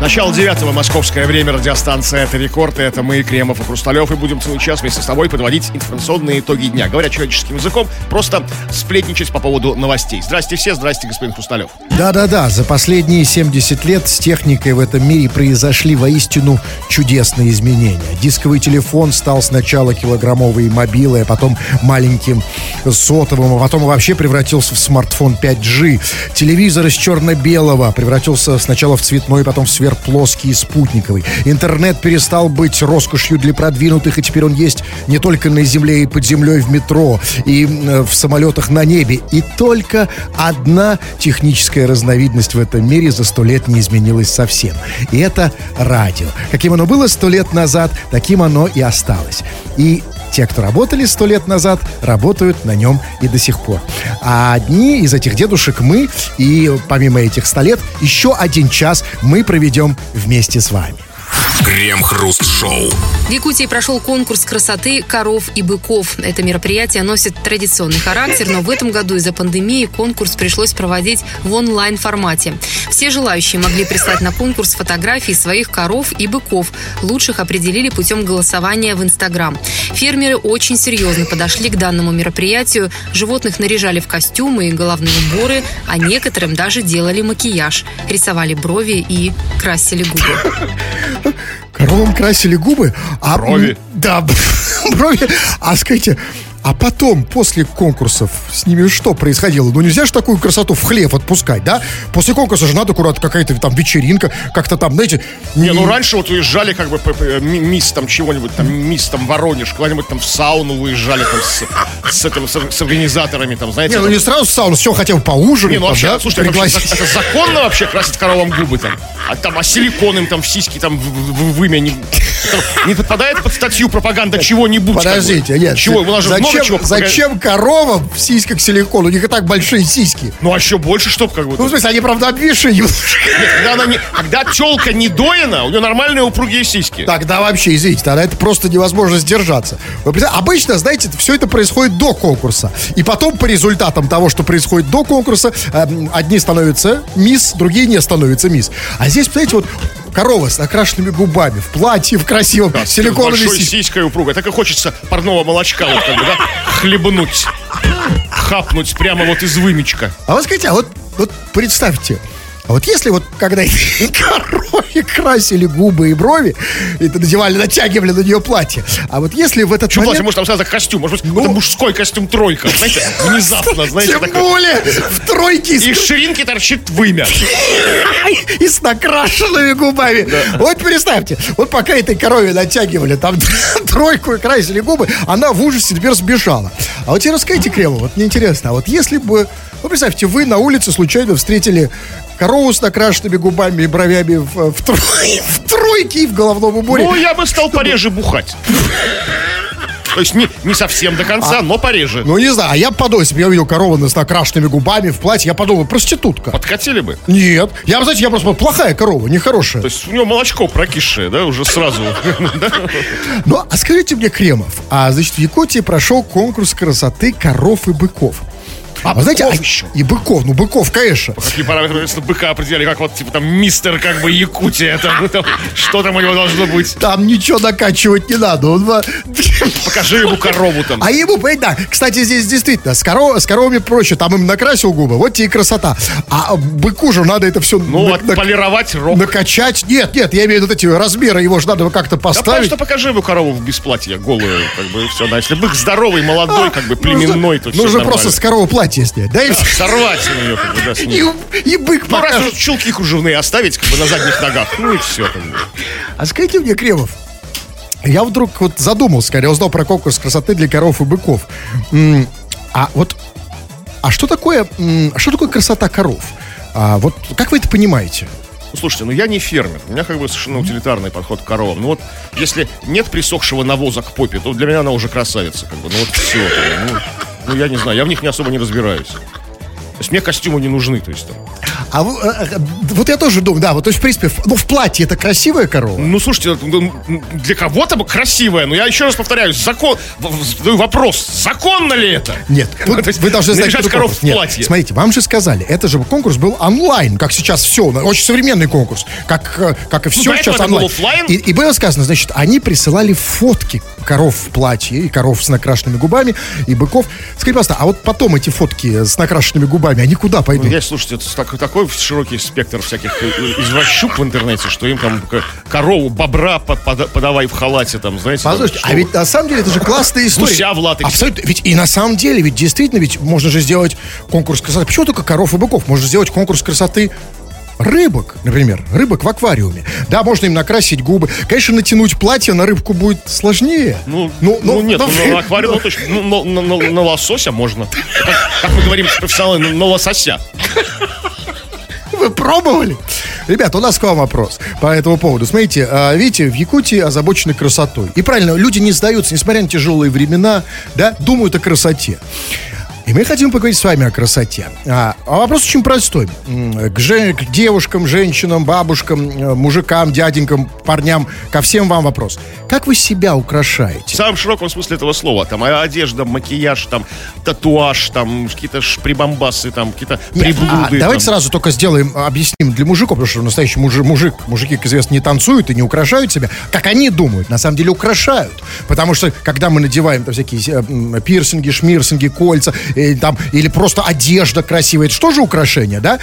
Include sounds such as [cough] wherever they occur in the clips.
Начало девятого, московское время, радиостанция «Это рекорд», и это мы, Кремов и Хрусталев, и будем целый час вместе с тобой подводить информационные итоги дня. Говоря человеческим языком, просто сплетничать по поводу новостей. Здрасте все, здрасте, господин Хрусталев. Да-да-да, за последние 70 лет с техникой в этом мире произошли воистину чудесные изменения. Дисковый телефон стал сначала килограммовой мобилой, а потом маленьким сотовым, а потом вообще превратился в смартфон 5G. Телевизор из черно-белого превратился сначала в цветной, потом в сверхплоский и спутниковый. Интернет перестал быть роскошью для продвинутых, и теперь он есть не только на земле и под землей в метро, и э, в самолетах на небе. И только одна техническая разновидность в этом мире за сто лет не изменилась совсем. И это радио. Каким оно было сто лет назад, таким оно и осталось. И те, кто работали сто лет назад, работают на нем и до сих пор. А одни из этих дедушек мы, и помимо этих ста лет, еще один час мы проведем вместе с вами. Крем-хруст-шоу. В Якутии прошел конкурс красоты коров и быков. Это мероприятие носит традиционный характер, но в этом году из-за пандемии конкурс пришлось проводить в онлайн-формате. Все желающие могли прислать на конкурс фотографии своих коров и быков. Лучших определили путем голосования в Инстаграм. Фермеры очень серьезно подошли к данному мероприятию. Животных наряжали в костюмы и головные уборы, а некоторым даже делали макияж, рисовали брови и красили губы. [laughs] Коровам красили губы, а... Брови. Да, [laughs] брови. А скажите, а потом, после конкурсов, с ними что происходило? Ну, нельзя же такую красоту в хлеб отпускать, да? После конкурса же надо аккуратно какая-то там вечеринка, как-то там, знаете... Не, ну раньше вот уезжали как бы ми- мисс там чего-нибудь, там мисс там Воронеж, куда-нибудь там в сауну выезжали там с, с этим, с, с организаторами там, знаете. Не, ну там. не сразу в сауну, все хотя бы поужинать. Не, ну там, вообще, да, слушайте, это, пригласить. это законно вообще красить коровам губы там? А там, а силикон им там в сиськи там в, в- в вымя не, там [laughs] не подпадает под статью пропаганда чего-нибудь? Подождите, нет. Чего? У нас же много зачем, пропаганда- зачем коровам в сиськах силикон? У них и так большие сиськи. Ну а еще больше, чтоб как бы. Ну, в смысле, они, правда, обвисшие немножко. [laughs] Нет, когда, она не, когда телка не доена, у нее нормальные упругие сиськи. Тогда вообще, извините, тогда это просто невозможно сдержаться. Вы Обычно, знаете, все это происходит до конкурса. И потом по результатам того, что происходит до конкурса, эм, одни становятся мисс, другие не становятся мисс. А здесь, представляете, вот корова с накрашенными губами, в платье, в красивом, Да, силиконовой большой сиськой. сиськой упругой. Так и хочется парного молочка вот как бы, да, хлебнуть. Хапнуть прямо вот из вымечка. А вот скажите, а вот, вот представьте, а вот если вот когда [laughs] корове красили губы и брови, и надевали, натягивали на нее платье, а вот если в этот Чего платье, момент... может, там сразу костюм, может быть, какой-то мужской костюм тройка, знаете, внезапно, знаете, Тем такой. более в тройке Из ширинки торчит вымя. [laughs] и с накрашенными губами. Вот представьте, вот пока этой корове натягивали там [laughs] тройку и красили губы, она в ужасе теперь сбежала. А вот теперь расскажите, Кремов, вот мне интересно, а вот если бы, ну представьте, вы на улице случайно встретили корову с накрашенными губами и бровями в, в трой- [laughs] в тройке и в головном уборе. Ну, я бы стал пореже бухать. То есть не, не совсем до конца, но пореже. Ну, не знаю, а я подумал, если бы я увидел корову с накрашенными губами в платье, я подумал, проститутка. Подкатили бы. Нет, я, знаете, я просто плохая корова, нехорошая. То есть у него молочко прокисшее, да, уже сразу. [laughs] Ну, а скажите мне, Кремов, а, значит, в Якутии прошел конкурс красоты коров и быков. А, вы знаете, а- еще? и быков, ну быков, конечно. Какие параметры, если быка определяли, как вот, типа, там, мистер, как бы, Якутия, там, [laughs] там, что там у него должно быть? Там ничего накачивать не надо. он [laughs] Покажи ему корову там. А ему, да, кстати, здесь действительно, с, коров- с коровами проще, там им накрасил губы, вот тебе и красота. А быку же надо это все Ну, отполировать рог. накачать. Нет, нет, я имею в виду вот эти размеры, его же надо как-то Да поставить. просто покажи ему корову в бесплатье, голую, как бы, все. Да, если бык здоровый, молодой, как бы, племенной, то А, Нужно, все нужно просто с коровы платье снять, да, и. Сорвать у нее, как бы, да, с И, ней. и бык Ну, раз уж чулки кружевные оставить, как бы, на задних ногах, ну, и все, как бы. А скажите мне, Кремов, я вдруг вот задумался, когда я узнал про конкурс красоты для коров и быков. А вот, а что такое, что такое красота коров? А вот как вы это понимаете? Слушайте, ну я не фермер. У меня как бы совершенно утилитарный подход к коровам. Ну вот, если нет присохшего навоза к попе, то для меня она уже красавица. Как бы. Ну вот все. Ну, ну, я не знаю, я в них не особо не разбираюсь. То есть мне костюмы не нужны, то есть там. А э, э, вот я тоже думаю, да, вот то есть, в принципе, ну, в платье это красивая корова? Ну, слушайте, ну, для кого-то бы красивая, но я еще раз повторяю, закон, вопрос, законно ли это? Нет, [laughs] Ну, тут вы должны знать, какой коров в Нет, платье. Смотрите, вам же сказали, это же конкурс был онлайн, как сейчас все, очень современный конкурс, как, э, как и все до сейчас онлайн. И, и было сказано, значит, они присылали фотки коров в платье и коров с накрашенными губами и быков. Скажите, пожалуйста, а вот потом эти фотки с накрашенными губами, они куда пойдут? Ну, я, слушайте, это так- такой широкий спектр всяких извращук в интернете, что им там корову, бобра по- пода- подавай в халате, там, знаете. там, Послушайте, что- а ведь на самом деле это же классная история. Гуся в латексе. Абсолютно. Ведь и на самом деле, ведь действительно, ведь можно же сделать конкурс красоты. Почему только коров и быков? Можно сделать конкурс красоты рыбок, например, рыбок в аквариуме. Да, можно им накрасить губы. Конечно, натянуть платье на рыбку будет сложнее. Ну, ну, нет, ну, на аквариум, ну, точно, ну, на, на- на- на лосося можно. Как, как мы говорим с профессионалами, на, на лосося. Вы пробовали? Ребят, у нас к вам вопрос по этому поводу. Смотрите, а, видите, в Якутии озабочены красотой. И правильно, люди не сдаются, несмотря на тяжелые времена, да, думают о красоте. И мы хотим поговорить с вами о красоте. А, а вопрос очень простой. К, же- к девушкам, женщинам, бабушкам, э, мужикам, дяденькам, парням, ко всем вам вопрос. Как вы себя В украшаете? самом широком смысле этого слова. Там а, одежда, макияж, там татуаж, там какие-то прибамбасы, там какие-то приблуды. а давайте там. сразу только сделаем, объясним для мужиков, потому что настоящий мужик, мужик, мужики, как известно, не танцуют и не украшают себя, как они думают, на самом деле украшают. Потому что, когда мы надеваем там, всякие э, пирсинги, шмирсинги, кольца, э, там, или просто одежда красивая, это что же украшение, да?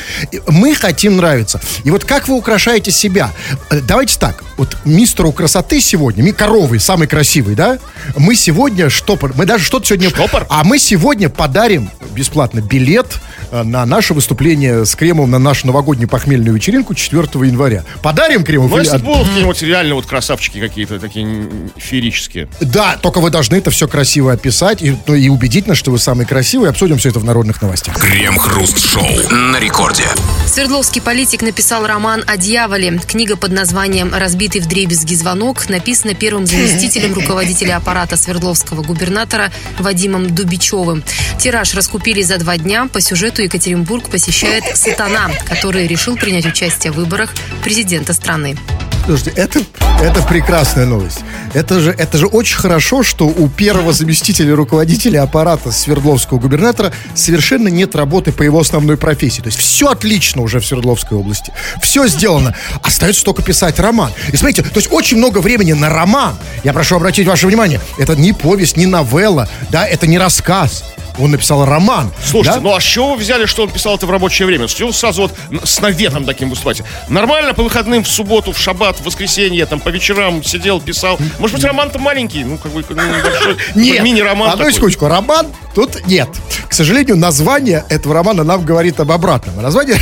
Мы хотим нравиться. И вот как вы украшаете себя? Э, Давайте так, вот мистеру красоты сегодня, ми- коровы, самый красивый, да? Мы сегодня штопор, мы даже что-то сегодня... Штопор? А мы сегодня подарим бесплатно билет на наше выступление с Кремом на нашу новогоднюю похмельную вечеринку 4 января. Подарим Кремов? Ну, если будут какие-нибудь реально вот красавчики какие-то такие феерические. Да, только вы должны это все красиво описать и, ну, и убедить нас, что вы самый красивый. Обсудим все это в народных новостях. Крем-хруст-шоу на рекорде. Свердловский политик написал роман о дьяволе. Книга под названием «Разбитый вдребезги звонок» написана первым заместителем руководителя аппарата Свердловского губернатора Вадимом Дубичевым. Тираж раскупили за два дня. По сюжету Екатеринбург посещает сатана, который решил принять участие в выборах президента страны. Слушайте, это, это прекрасная новость. Это же, это же очень хорошо, что у первого заместителя руководителя аппарата Свердловского губернатора совершенно нет работы по его основной профессии. То есть все отлично уже в Свердловской области. Все сделано. Остается только писать роман. И смотрите, то есть очень много времени на роман. Я прошу обратить ваше внимание, это не повесть, не новелла, да, это не рассказ. Он написал роман. Слушайте, да? ну а с чего вы взяли, что он писал это в рабочее время? С чего сразу вот с наветом таким выступать? Нормально по выходным, в субботу, в шаббат, в воскресенье, там по вечерам сидел, писал. Может быть, роман-то маленький, ну как бы ну, небольшой, [laughs] Нет, мини-роман одну секундочку, роман тут нет. К сожалению, название этого романа нам говорит об обратном. Название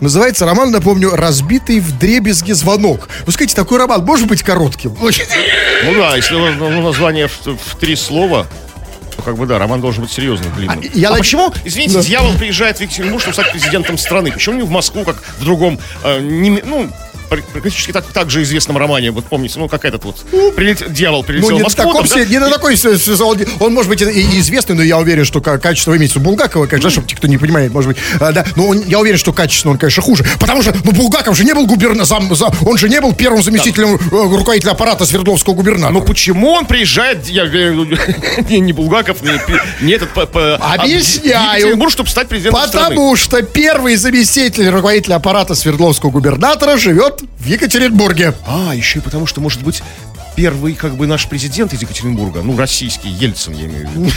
называется роман, напомню, «Разбитый в дребезги звонок». Вы скажите, такой роман может быть коротким? Ну да, если ну, ну, название в, в три слова, как бы да, роман должен быть серьезным, длинным. А, я А, над- почему, извините, Да. дьявол приезжает в Екатеринбург, чтобы стать президентом страны? Почему не в Москву, как в другом, э, не- ну, практически так, так же известном романе, вот помните, ну, как этот вот, прилет- дьявол прилетел Ну, не в Москву, таком, там, да? не на такой, он, может быть, и- и известный, но я уверен, что ка- качество имеется у Булгакова, конечно, чтобы те, кто не понимает, может быть, а, да, но он- я уверен, что качественно он, конечно, хуже, потому что, ну, Булгаков же не был губернатором, он же не был первым заместителем э, руководителя аппарата Свердловского губернатора. Но почему он приезжает, я [laughs] не, не Булгаков, не, не этот, по, по- Объясняю. а в Екатеринбург, чтобы стать президентом страны? Потому что первый заместитель руководителя аппарата Свердловского губернатора живет в Екатеринбурге. А, еще и потому, что, может быть, первый, как бы, наш президент из Екатеринбурга, ну, российский, Ельцин, я имею в виду.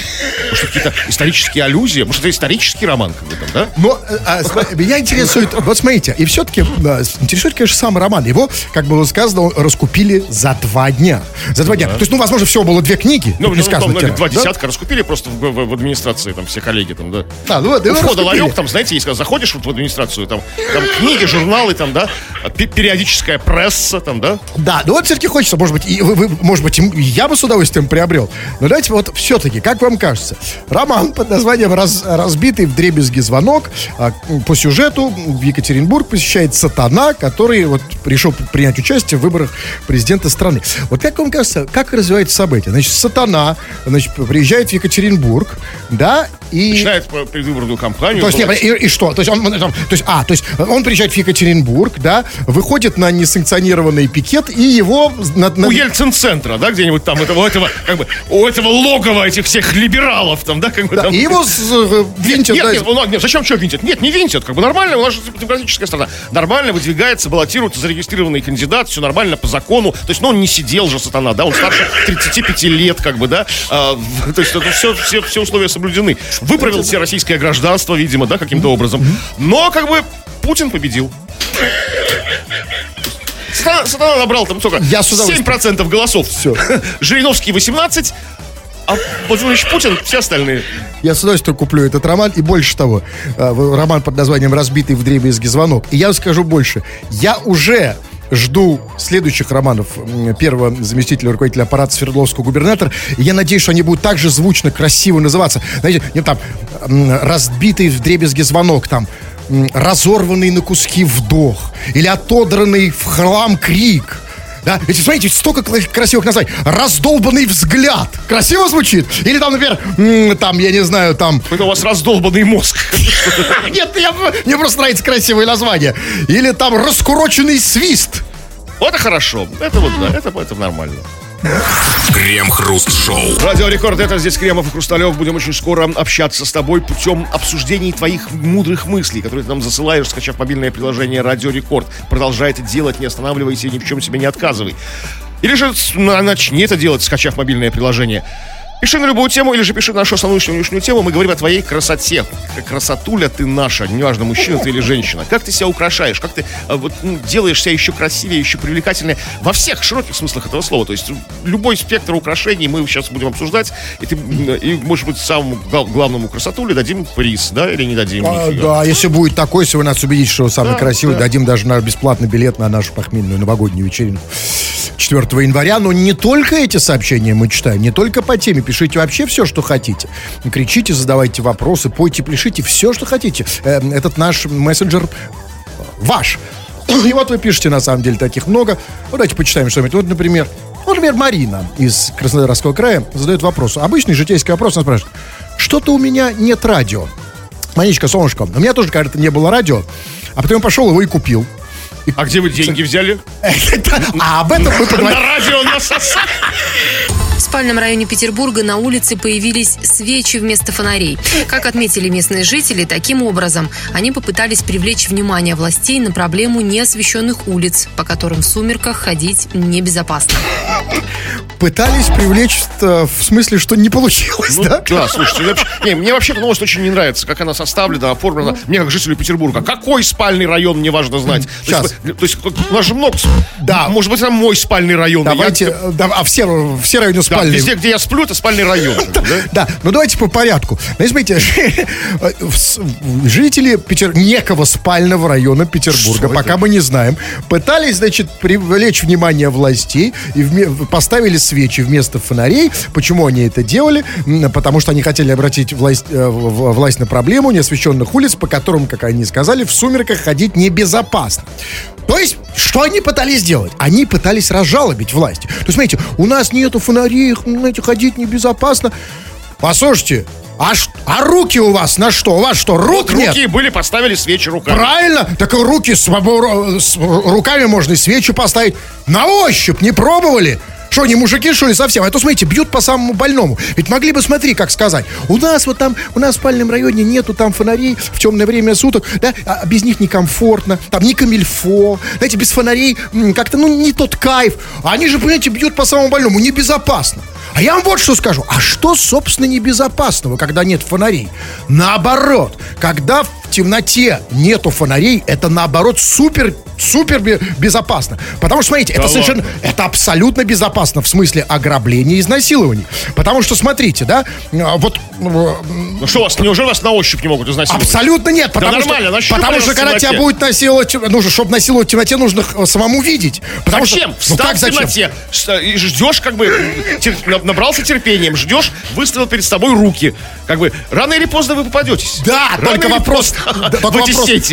Может, какие-то исторические аллюзии, может, это исторический роман, как бы там, да? Но э, а, меня интересует, вот смотрите, и все-таки интересует, конечно, сам роман. Его, как было сказано, раскупили за два дня. За два дня. То есть, ну, возможно, всего было две книги. Ну, не ну, там, сказано. ну, тираж, два да? десятка раскупили просто в, в- в администрации, там, все коллеги, там, да. А, ну, вот, У входа ларек, там, знаете, если заходишь вот в администрацию, там, там книги, журналы, там, да, периодическая пресса, там, да? Да, ну вот все-таки хочется, может быть, и вы, вы- может быть, я бы с удовольствием приобрел. Но давайте вот все-таки, как вам кажется, роман под названием «Раз- «Разбитый в дребезги звонок» а, по сюжету в Екатеринбург посещает сатана, который вот решил принять участие в выборах президента страны. Вот как вам кажется, как развивается событие? Значит, сатана, значит, приезжает в Екатеринбург, да, и... Начинает предвыборную кампанию. То есть, нет, и, и что? То есть, он там, то есть, а, то есть он приезжает в Екатеринбург, да, выходит на несанкционированный пикет, и его... на- на- у Ельцин-центра, да, где-нибудь там, этого, этого, как бы, у этого логова этих всех либералов, там, да, как бы да, там. и его с- э, винтят, Нет, да, нет, ну, нет, зачем что винтят? Нет, не винтят, как бы нормально, у нас же демократическая страна. Нормально выдвигается, баллотируется зарегистрированный кандидат, все нормально по закону. То есть, ну, он не сидел же сатана, да, он старше 35 лет, как бы, да. А, то есть, это все, все, все условия соблюдены. Выправил себе российское гражданство, видимо, да, каким-то образом. Но, как бы, Путин победил. Сатана, набрал там сколько? Я с удовольствием. 7% голосов. Всё. [laughs] Жириновский 18, а Владимир Ильич Путин все остальные. Я с удовольствием куплю этот роман. И больше того, э, роман под названием «Разбитый в дребезги звонок». И я вам скажу больше. Я уже жду следующих романов первого заместителя руководителя аппарата Свердловского губернатора. И я надеюсь, что они будут так же звучно, красиво называться. Знаете, там «Разбитый в дребезги звонок», там «Разорванный на куски вдох» или «Отодранный в хлам крик». Да? Ведь, смотрите, столько красивых названий. Раздолбанный взгляд. Красиво звучит? Или там, например, там, я не знаю, там... [laughs] Это у вас раздолбанный мозг. [laughs] Нет, я, мне просто нравится красивое название. Или там раскуроченный свист. Вот это хорошо. Это вот, да, это, это нормально. Крем-хруст-шоу. Радио Рекорд, это здесь Кремов и Хрусталев. Будем очень скоро общаться с тобой путем обсуждений твоих мудрых мыслей, которые ты нам засылаешь, скачав мобильное приложение Радио Рекорд. Продолжай это делать, не останавливайся и ни в чем себе не отказывай. Или же начни это делать, скачав мобильное приложение. Пиши на любую тему или же пиши на нашу основную сегодняшнюю тему. Мы говорим о твоей красоте. Красотуля ты наша, неважно, мужчина ты или женщина. Как ты себя украшаешь, как ты а, вот, ну, делаешь себя еще красивее, еще привлекательнее во всех широких смыслах этого слова. То есть любой спектр украшений мы сейчас будем обсуждать. И, ты, м, и может быть, самому гла- главному красотуле дадим приз, да, или не дадим? А, нифига. да, если будет такой, если вы нас убедите, что вы самый Да, красивый, да. дадим даже на бесплатный билет на нашу похмельную новогоднюю вечеринку 4 января. Но не только эти сообщения мы читаем, не только по теме. Пишите вообще все, что хотите. Кричите, задавайте вопросы, пойте, пишите все, что хотите. Э, Этот наш мессенджер ваш. И вот вы пишете, на самом деле, таких много. Вот давайте почитаем что-нибудь. Вот, например, вот, например, Марина из Краснодарского края задает вопрос. Обычный житейский вопрос. Она спрашивает, что-то у меня нет радио. Манечка, солнышко, у меня тоже, когда-то не было радио, а потом я пошел его и купил. А где вы деньги взяли? [laughs] А об этом мы На поговорим. радио нас спальном районе Петербурга на улице появились свечи вместо фонарей. Как отметили местные жители, таким образом они попытались привлечь внимание властей на проблему неосвещенных улиц, по которым в сумерках ходить небезопасно. Пытались привлечь, э, в смысле, что не получилось, Ну, да? да, слушайте, вообще- не, мне вообще эта новость очень не нравится, как она составлена, оформлена. Мне, как жителю Петербурга, какой спальный район, мне важно знать. То Щас. есть, то есть, у нас же много... Да. Может быть, это мой спальный район. и я- Давайте, э, да, а все, все районы да, спальные. везде, где я сплю, это спальный район. [laughs] да? Ну давайте по порядку. Ну, смотрите, [laughs] жители Петер... некого спального района Петербурга, пока мы не знаем, пытались, значит, привлечь внимание властей и поставили свечи вместо фонарей. Почему они это делали? Потому что они хотели обратить власть, э, власть на проблему неосвещенных улиц, по которым, как они сказали, в сумерках ходить небезопасно. То есть, что они пытались сделать? Они пытались разжалобить власть. То есть, смотрите, у нас нету фонарей, знаете, ходить небезопасно. Послушайте, а, ш- а руки у вас на что? У вас что, рук Вот нет? руки были, поставили свечи руками. Правильно? Так руки с, с руками можно и свечи поставить. На ощупь не пробовали? Что, не мужики, что ли, совсем? А то, смотрите, бьют по самому больному. Ведь могли бы, смотри, как сказать. У нас вот там, у нас в спальном районе нету там фонарей в темное время суток, да, а без них некомфортно, там не камильфо, знаете, без фонарей как-то, ну, не тот кайф. Они же, понимаете, бьют по самому больному, небезопасно. А я вам вот что скажу. А что, собственно, небезопасного, когда нет фонарей? Наоборот, когда в темноте нету фонарей, это наоборот супер, супер бе- безопасно. Потому что, смотрите, это Да совершенно, это абсолютно безопасно в смысле ограбления и изнасилований. Потому что, смотрите, да, а, вот э, Ну что вас, неужели вас на ощупь не могут изнасиловать? Абсолютно нет, потому нормально, что, нащупали потому вас что когда тебя будет насиловать, нужно, чтобы насиловать в темноте, нужно э, самому видеть. Потому Зачем? Что, ну как в зачем? темноте, ш- и ждешь, как бы, тер- на- набрался терпением, ждешь, выставил перед собой руки. Как бы, рано или поздно вы попадетесь. Да, Рано только вопрос, вопрос-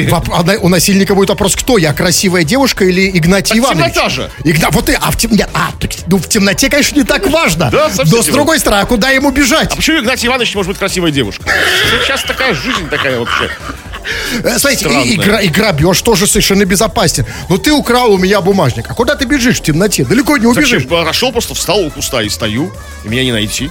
воп- а у насильника будет вопрос, кто я, красивая девушка или Игнатий Так Иванович? темнота же. Игна- вот ты, а в, тем- нет, а, ну, в темноте, конечно, не так важно. Да, Но с другой стороны, а куда ему бежать? А почему Игнатий Иванович может быть красивой девушкой? Сейчас такая жизнь такая вообще. Э, Смотрите, и, и гра- и грабеж тоже совершенно безопасен. Но ты украл у меня бумажник. А куда ты бежишь в темноте? Далеко не убежишь. Зачем? Прошел, просто встал у куста и стою, и меня не найти.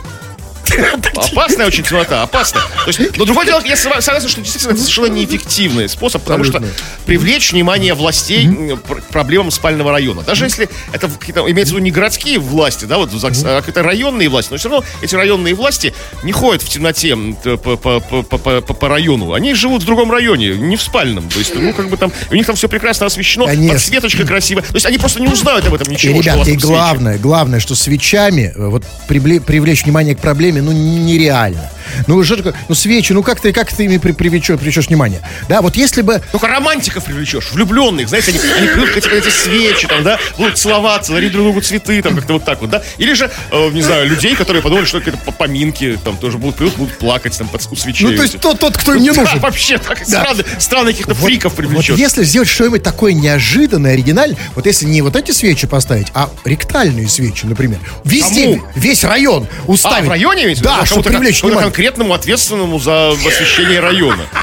Опасная очень темнота, опасно. То есть, но другое дело, я согласен, что действительно это совершенно неэффективный способ, потому что привлечь внимание властей к проблемам спального района. Даже если это какие-то, имеется в виду не городские власти, да, вот а какие-то районные власти, но все равно эти районные власти не ходят в темноте по, району. Они живут в другом районе, не в спальном. То есть, ну, как бы там, у них там все прекрасно освещено, Конечно. подсветочка красивая. То есть они просто не узнают об этом И, ничего. что у ребят, вас и там свечи. главное, главное, что свечами э, вот привле- привлечь внимание к проблеме, ну, нереально. Ну, такое- ну, свечи, ну, как ты, как ты ими при- привлечешь, привлечешь внимание? Да, вот если бы... Только романтиков привлечешь, влюбленных, знаете, они, они придут эти, свечи, там, да, будут целоваться, дарить друг другу цветы, там, как-то вот так вот, да. Или же, э, не знаю, людей, которые подумали, что это поминки, там, тоже будут, придут, будут плакать, там, под, свечей. Ну, то есть тот, тот, кто им не Да, нужен. вообще, так, Да. странно, странно каких-то Вот- фриков Вот привлечешь. если сделать что-нибудь такое неожиданное, оригинальное, вот если не вот эти свечи поставить, а ректальные свечи, например, везде, Кому? весь район А, уставить. в районе имеете? в виду? Да, Ну, чтобы привлечь внимание. Конкретному ответственному за освещение района. [laughs]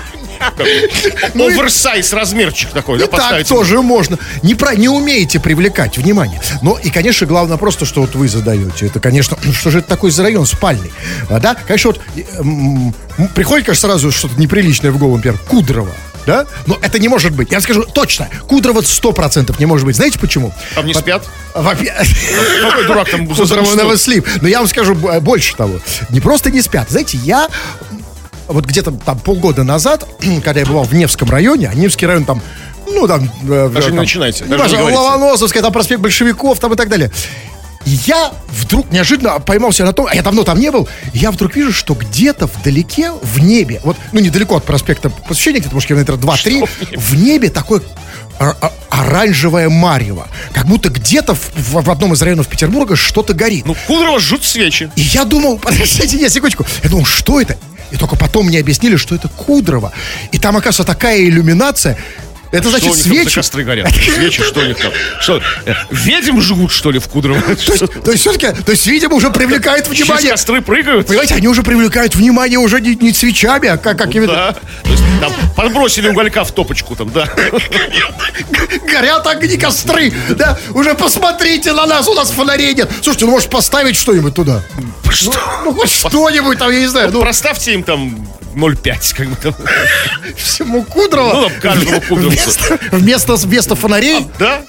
Ну Оверсайз размерчик такой, да, так тоже можно. Не, про, не умеете привлекать внимание. Но и, конечно, главное просто, что вот вы задаете. Это, конечно, [clears throat] что же это такой за район спальный? А, да? Конечно, вот приходит, конечно, сразу что-то неприличное в голову, например, Кудрово. Да? Но это не может быть. Я скажу точно. Кудрово 100% не может быть. Знаете почему? Там не спят? [laughs] Какой дурак там [laughs] заснул? Новослив. Но я вам скажу б- больше того. Не просто не спят. Знаете, я вот где-то там полгода назад, [clears throat] когда я бывал в Невском районе, а Невский район там, ну там... э, Даже не там, начинайте, ну, даже не даже говорите. Ломоносовская, там проспект большевиков, там и так далее. И я вдруг неожиданно поймал себя на том, а я давно там не был, я вдруг вижу, что где-то вдалеке, в небе, вот, ну, недалеко от проспекта Посвящения, где-то, может, километра 2-3, в небе такой ор- оранжевое марево. Как будто где-то в, в- в одном из районов Петербурга что-то горит. Ну, Кудрово жжут свечи. И я думал, [laughs] подождите, я секундочку. Я думал, что это? И только потом мне объяснили, что это Кудрово. И там, оказывается, такая иллюминация. Это Что значит у них там за свечи. костры горят? Свечи, что них там? Что, э, ведьм жгут, что ли, в Кудрово? То есть, то есть все-таки, то есть, видимо, уже привлекает внимание. костры прыгают? Понимаете, они уже привлекают внимание уже не, не свечами, а как, какими-то... Да. То есть там подбросили уголька в топочку там, да. Горят огни костры. Да, уже посмотрите на нас, у нас фонарей нет. Слушайте, ну может поставить что-нибудь туда? Что? Ну хоть что-нибудь там, я не знаю. Ну, Проставьте им там 0,5, как бы там. всему Кудрово. Ну, каждому Кудровцу. Вместо, вместо, вместо фонарей Да?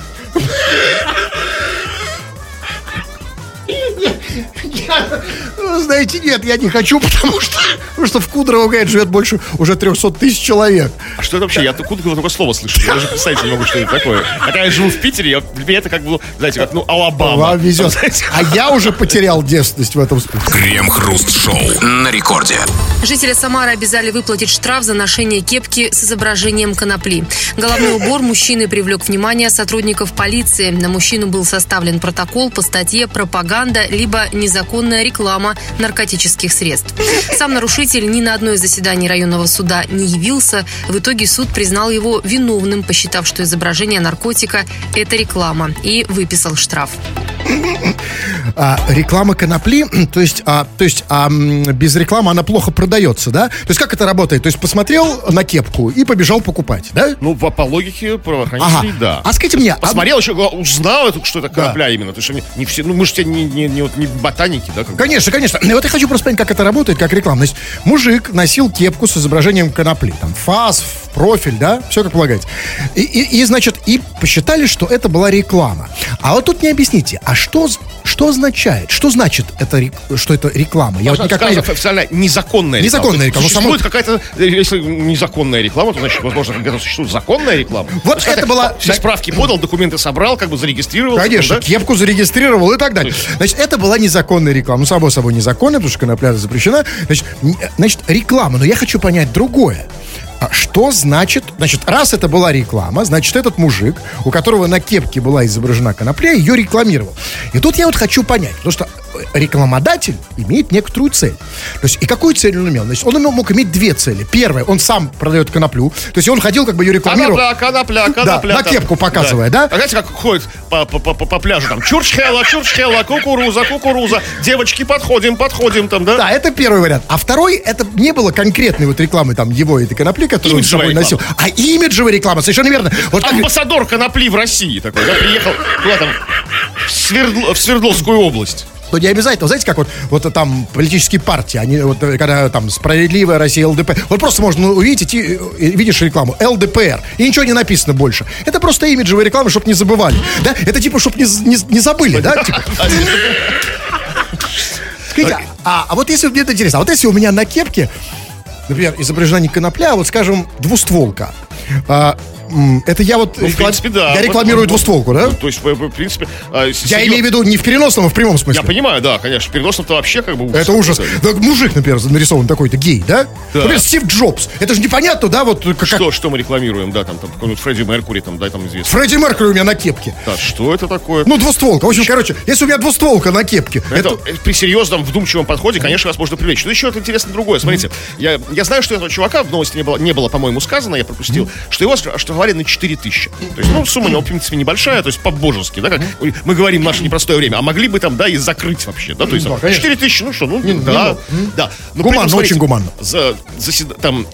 Ну, Знаете, нет, я не хочу, [laughs] потому что, потому что в Кудрово, говорят, живет больше уже 300 тысяч человек. А что это вообще? Я Кудрово только слово слышу. Я даже представить не могу, что это такое. Хотя я живу в Питере, я, для меня это как бы, знаете, как, ну, Алабама. Вам везет. [laughs] А я уже потерял девственность в этом смысле. Крем-хруст-шоу на рекорде. Жители Самары обязали выплатить штраф за ношение кепки с изображением конопли. Головной убор мужчины привлек внимание сотрудников полиции. На мужчину был составлен протокол по статье «Пропаганда либо незаконная реклама наркотических средств». Сам нарушитель ни на одно из заседаний районного суда не явился. В итоге суд признал его виновным, посчитав, что изображение наркотика – это реклама, и выписал штраф. А, реклама конопли, [clears throat] то есть, а, то есть а, без рекламы она плохо продается, да? То есть как это работает? То есть посмотрел на кепку и побежал покупать, да? Ну, по, по логике Ага. правоохранителей, да. А скажите мне, а- Посмотрел еще, гла- узнал, что это конопля именно. Потому что не, все, ну мы же не, не, не, вот не ботаники, да? Конечно, конечно. И [clears throat] вот я хочу просто понять, как это работает, как реклама. То есть мужик носил кепку с изображением конопли. Там ФАС, профиль, да, все как полагается. И, и, и, значит, и посчитали, что это была реклама. А вот тут не объясните, а что, что означает, что значит это, что это реклама? Я вот никак не- официально незаконная реклама. Незаконная реклама. Существует какая-то, э, если незаконная реклама, то значит, возможно, где-то существует законная реклама. Вот есть, это была- Все справки подал, документы собрал, как бы зарегистрировал. Конечно, да? кепку зарегистрировал и так далее. Значит, это была незаконная реклама. Ну, само собой, незаконная, потому что конопля запрещена. Значит, н- значит, реклама. Но я хочу понять другое. А Что значит, значит, раз это была реклама, значит, этот мужик, у которого на кепке была изображена конопля, ее рекламировал. И тут я вот хочу понять, потому что рекламодатель имеет некоторую цель. То есть, и какую цель он имел? Значит, он мог иметь две цели. Первая, он сам продает коноплю, то есть он ходил, как бы ее рекламировал. Конопля, конопля, конопля. на там. кепку показывая, да? А знаете, как ходит по, по, по, по пляжу там, чурчхела, чурчхела, кукуруза, кукуруза, девочки, подходим, подходим там, да? Да, это первый вариант. А второй, это не было конкретной вот рекламы там его этой конопли, которую он с собой Имиджевая носил. А имиджевая реклама, совершенно верно. Вот как- Амбассадор конопли в России такой, да, приехал куда там, в, Свердл- в Свердловскую область. То не обязательно. Знаете, как вот, вот там политические партии, они вот э, когда там справедливая Россия, ЛДП, вот просто можно увидеть, и, и видишь рекламу ЛДПР, и ничего не написано больше. Это просто имиджевая реклама, чтобы не забывали. Да? Это типа, чтобы не, не, не забыли, да? Типа. А, а вот если мне это интересно, а вот если у меня на кепке, например, изображена не конопля, а вот, скажем, двустволка, а, это я вот Ну, в реклам- принципе, да. я рекламирую двустволку, да? Ну, то есть, в, в принципе... а, Я серьез- имею в виду не в переносном, а в прямом смысле. Я понимаю, да, конечно. Переносом-то вообще как бы ужас. Это ужас. Да, мужик, например, нарисован такой-то гей, да? Да. Например, Стив Джобс. Это же непонятно, да, вот как, Что, что мы рекламируем, да, там, там какой-нибудь Фредди Меркури, там, да, там известно. Фредди Меркьюри у меня на кепке. Да, что это такое? Ну, двустволка. В общем, короче, если у меня двустволка на кепке, Это, это... э, при серьезном, вдумчивом подходе, конечно, вас можно привлечь. Но еще это интересно другое. Смотрите, я, я знаю, что этого чувака в новости не было, не было по-моему, сказано, я пропустил, что его оштрафовали на 4 тысячи. То есть, ну, сумма у него, в принципе, небольшая, то есть по-божески, да, как мы говорим в наше непростое время. А могли бы там, да, и закрыть вообще, да, то есть Да, конечно. 4 тысячи, ну что, ну, Не- не да, много. да. Но Гуманно, смотрите, очень гуманно. За, заседа- там,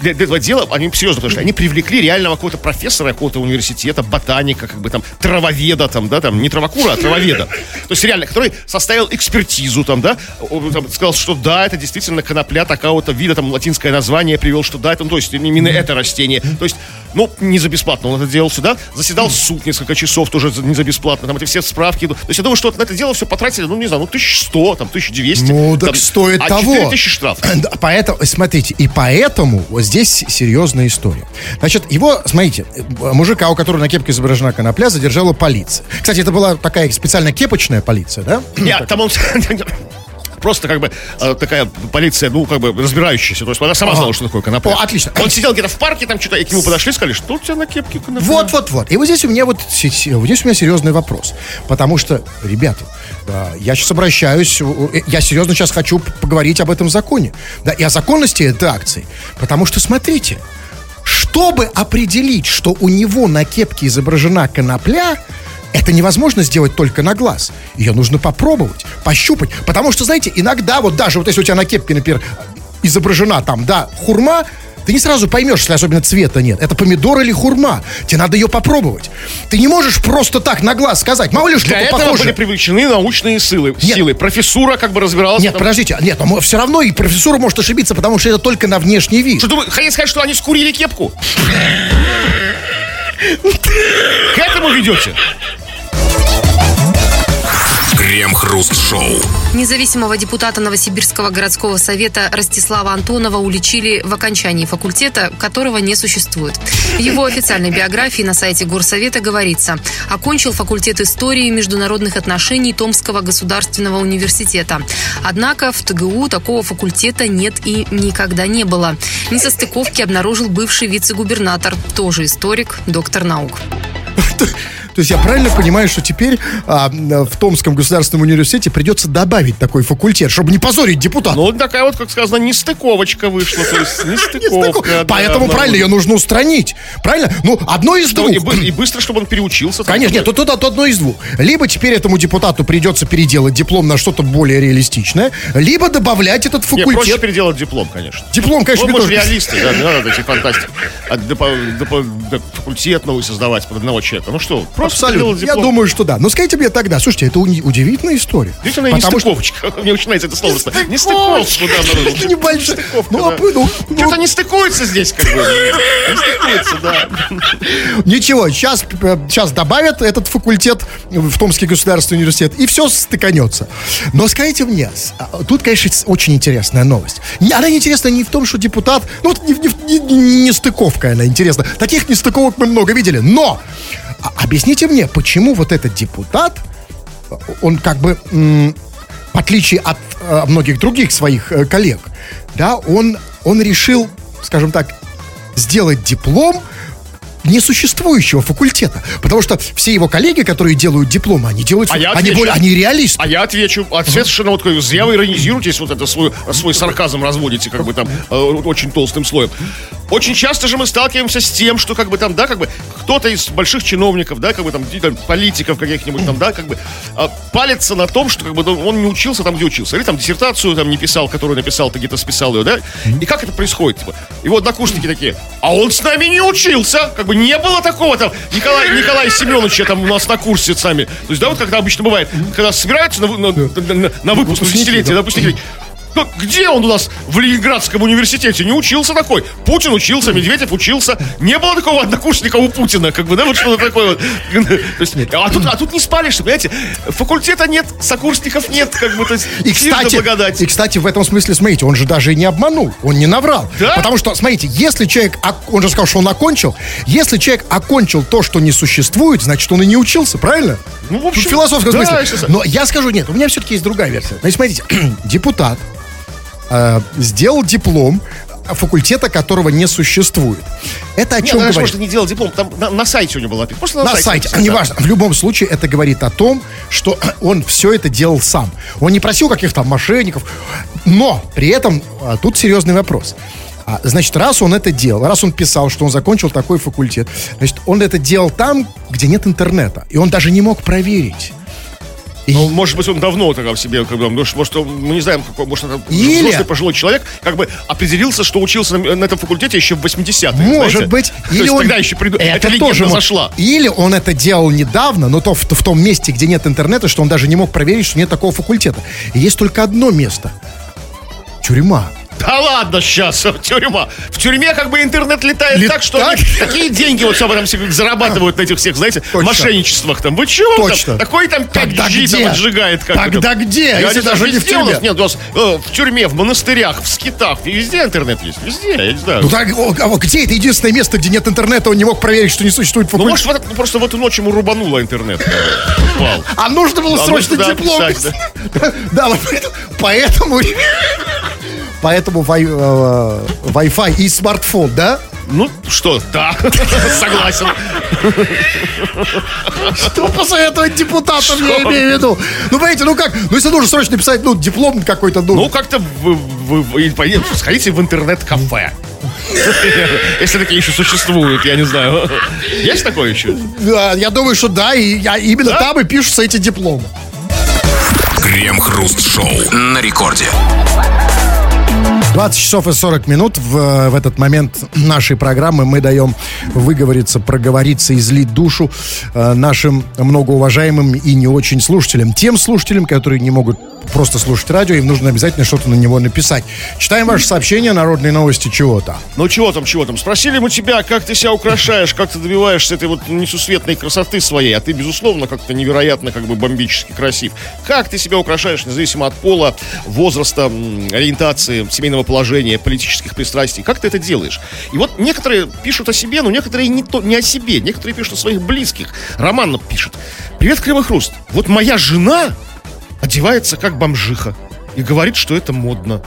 для, для этого дела, они серьезно, потому что они привлекли реального какого-то профессора какого-то университета, ботаника, как бы там, травоведа, там, да, там, не травокура, а травоведа. То есть реально, который составил экспертизу, там, да, он там сказал, что да, это действительно конопля такого-то вида, там, латинское название привел, что да, это, ну, то есть именно это растение. То есть, ну, не за бесплатно он это делал сюда, заседал суд несколько часов тоже не за бесплатно, там, эти все справки. То есть я думаю, что вот на это дело все потратили, ну, не знаю, ну, 1100, там, 1200. Ну, так там, стоит а того. 4000 штраф. [clears throat] Поэтому, смотрите, и поэтому вот здесь серьезная история. Значит, его, смотрите, э, мужика, у которого на кепке изображена конопля, задержала полиция. Кстати, это была такая специально кепочная полиция, да? Нет, там он... [laughs] Просто как бы э, такая полиция, ну, как бы разбирающаяся. То есть она сама Ага. знала, что такое конопля. О, отлично. Он сидел где-то в парке, там что-то, и к нему подошли, сказали, что у тебя на кепке конопля. Вот, вот, вот. И вот здесь у меня вот, здесь у меня серьезный вопрос. Потому что, ребята, да, я сейчас обращаюсь, э, я серьезно сейчас хочу поговорить об этом законе. Да, и о законности этой акции. Потому что, смотрите, чтобы определить, что у него на кепке изображена конопля, это невозможно сделать только на глаз. Ее нужно попробовать, пощупать. Потому что, знаете, иногда вот даже вот если у тебя на кепке, например, изображена там, да, хурма, ты не сразу поймешь, если особенно цвета нет. Это помидор или хурма. Тебе надо ее попробовать. Ты не можешь просто так на глаз сказать. Мало ли Для что-то этого похоже. были привлечены научные силы. Нет. силы. Профессура как бы разбиралась. Нет, там. подождите. Нет, но все равно и профессура может ошибиться, потому что это только на внешний вид. Что думаю, хотите сказать, что они скурили кепку? К этому ведете? Крем-хруст-шоу. Независимого депутата Новосибирского городского совета Ростислава Антонова уличили в окончании факультета, которого не существует. В его официальной биографии на сайте Горсовета говорится, окончил факультет истории и международных отношений Томского государственного университета. Однако в ТГУ такого факультета нет и никогда не было. Несостыковки обнаружил бывший вице-губернатор, тоже историк, доктор наук. [laughs] То есть я правильно понимаю, что теперь а, в Томском государственном университете придется добавить такой факультет, чтобы не позорить депутата. Ну, такая вот, как сказано, нестыковочка вышла. То есть [laughs] нестыковка. Поэтому правильно, ее нужно устранить. Правильно? Ну, одно из двух. и, бы- и быстро, чтобы он переучился. Конечно, нет, тут, одно из двух. Либо теперь этому депутату придется переделать диплом на что-то более реалистичное, либо добавлять этот Не, проще факультет. переделать диплом, конечно. Диплом, конечно, Ну, мы же реалисты, да, не надо эти фантастики. Факультет новый создавать под одного человека. Ну что, проще Абсолютно. Я думаю, что да. Но скажите мне тогда, слушайте, это удивительная история. Что- нестыковочка. [laughs] Мне нравится это слово. Обнаружил. Это небольшая. Ну, а ну, ну, Что-то не стыкуется здесь, как бы. Не стыкуется, да. [laughs] Ничего, сейчас, сейчас добавят этот факультет в Томский государственный университет, и все стыканется. Но скажите мне, а, тут, конечно, очень интересная новость. Она интересна не в том, что депутат... Ну, вот не, не, не- не- стыковка она интересна. Таких нестыковок мы много видели. Но объясните мне, почему вот этот депутат, он как бы... в отличие от э, многих других своих э, коллег, да, он, он решил, скажем так, сделать диплом несуществующего факультета. Потому что все его коллеги, которые делают дипломы, они делают... А я они, более, они реалисты. А я отвечу. Совершенно вот. Зря вы иронизируетесь, вот это свой, свой сарказм разводите, как бы там, э, очень толстым слоем. Очень часто же мы сталкиваемся с тем, что как бы там, да, как бы кто-то из больших чиновников, да, как бы там, политиков каких-нибудь там, да, как бы э, палится на том, что как бы он не учился там, где учился. Или там диссертацию там не писал, которую написал, ты где-то списал ее, да? И как это происходит? Типа, его однокурсники такие, а он с нами не учился. Как бы не было такого там Николая, Николая Семеновича там у нас на курсе с нами. То есть, да, вот когда обычно бывает, когда собираются на, на, на- на- выпуск десятилетия, да. Да, как- где он у нас в Ленинградском университете? Не учился такой. Путин учился, Медведев учился. Не было такого однокурсника у Путина, как бы, да, вот что-то такое вот. То есть, а, тут, а тут не спалишь, понимаете? Факультета нет, сокурсников нет, как бы, то есть, И кстати, благодати. и, кстати, в этом смысле, смотрите, он же даже и не обманул, он не наврал. Да? Потому что, смотрите, если человек, он же сказал, что он окончил, если человек окончил то, что не существует, значит, он и не учился, правильно? Ну, в общем, философском да, смысле. если- Но я скажу, нет, у меня все-таки есть другая версия. Значит, смотрите, [clears throat] депутат э, сделал диплом факультета, которого не существует. Это о Нет, чем говорит? может, не делал диплом, там на, на сайте у него было. Просто на, на сайте, написано, да. неважно. В любом случае, это говорит о том, что [clears throat] он все это делал сам. Он не просил каких-то мошенников. Но при этом а, тут серьезный вопрос. А, значит, раз он это делал, раз он писал, что он закончил такой факультет, значит, он это делал там, где нет интернета. И он даже не мог проверить. Ну, может быть, он давно так в себе, как бы, может, может, он, мы не знаем, какой, может, это Или- взрослый пожилой человек, как бы определился, что учился на, на этом факультете еще в 80-е. Может знаете? быть. То есть тогда еще приду... Это легенда тоже зашла. Или он это делал недавно, но то в, в том месте, где нет интернета, что он даже не мог проверить, что нет такого факультета. И есть только одно место. Тюрьма. Да ладно, сейчас, тюрьма. В тюрьме как бы интернет летает Лет- так, что они такие деньги вот об этом зарабатывают на этих всех, знаете, Точно. мошенничествах там. Вы чего Точно. там? Такой там 5G Тогда там отжигает. Как Тогда это. где? Я Если не даже не в везде у нас- тюрьме. Нет, у нас э, в тюрьме, в монастырях, в скитах, везде интернет есть. Везде, я не знаю. Ну так, о, а вот где это единственное место, где нет интернета, он не мог проверить, что не существует Ну, факультета? может, в этот- просто в эту ночь ему рубануло интернет. Вау. А нужно было А срочно нужно, диплом. [laughs] Да, вот поэтому- поэтому... Вай- э, Wi-Fi и смартфон, да? Ну, что, да, [laughs] согласен. Что посоветовать депутатам, я имею в виду? Ну, понимаете, ну как? Ну, если нужно срочно писать, ну, диплом какой-то, ну... Ну, как-то вы- вы- вы- сходите в интернет-кафе. [laughs] Если такие еще существуют, я не знаю. Есть такое еще? да, я думаю, что да, и я, именно Да? там и пишутся эти дипломы. Крем-хруст-шоу на рекорде. 20 часов и 40 минут. В, в этот момент нашей программы мы даем выговориться, проговориться, излить душу э, нашим многоуважаемым и не очень слушателям. Тем слушателям, которые не могут просто слушать радио, им нужно обязательно что-то на него написать. Читаем ваше сообщение, народные новости чего-то. Ну, чего там, чего там? Спросили мы тебя, как ты себя украшаешь, как ты добиваешься этой вот несусветной красоты своей, а ты, безусловно, как-то невероятно, как бы бомбически красив. Как ты себя украшаешь, независимо от пола, возраста, ориентации, семейного положения, политических пристрастий? Как ты это делаешь? И вот некоторые пишут о себе, но некоторые не, то, не о себе. Некоторые пишут о своих близких. Роман пишет. Привет, Кривый Хруст. Вот моя жена одевается как бомжиха и говорит, что это модно.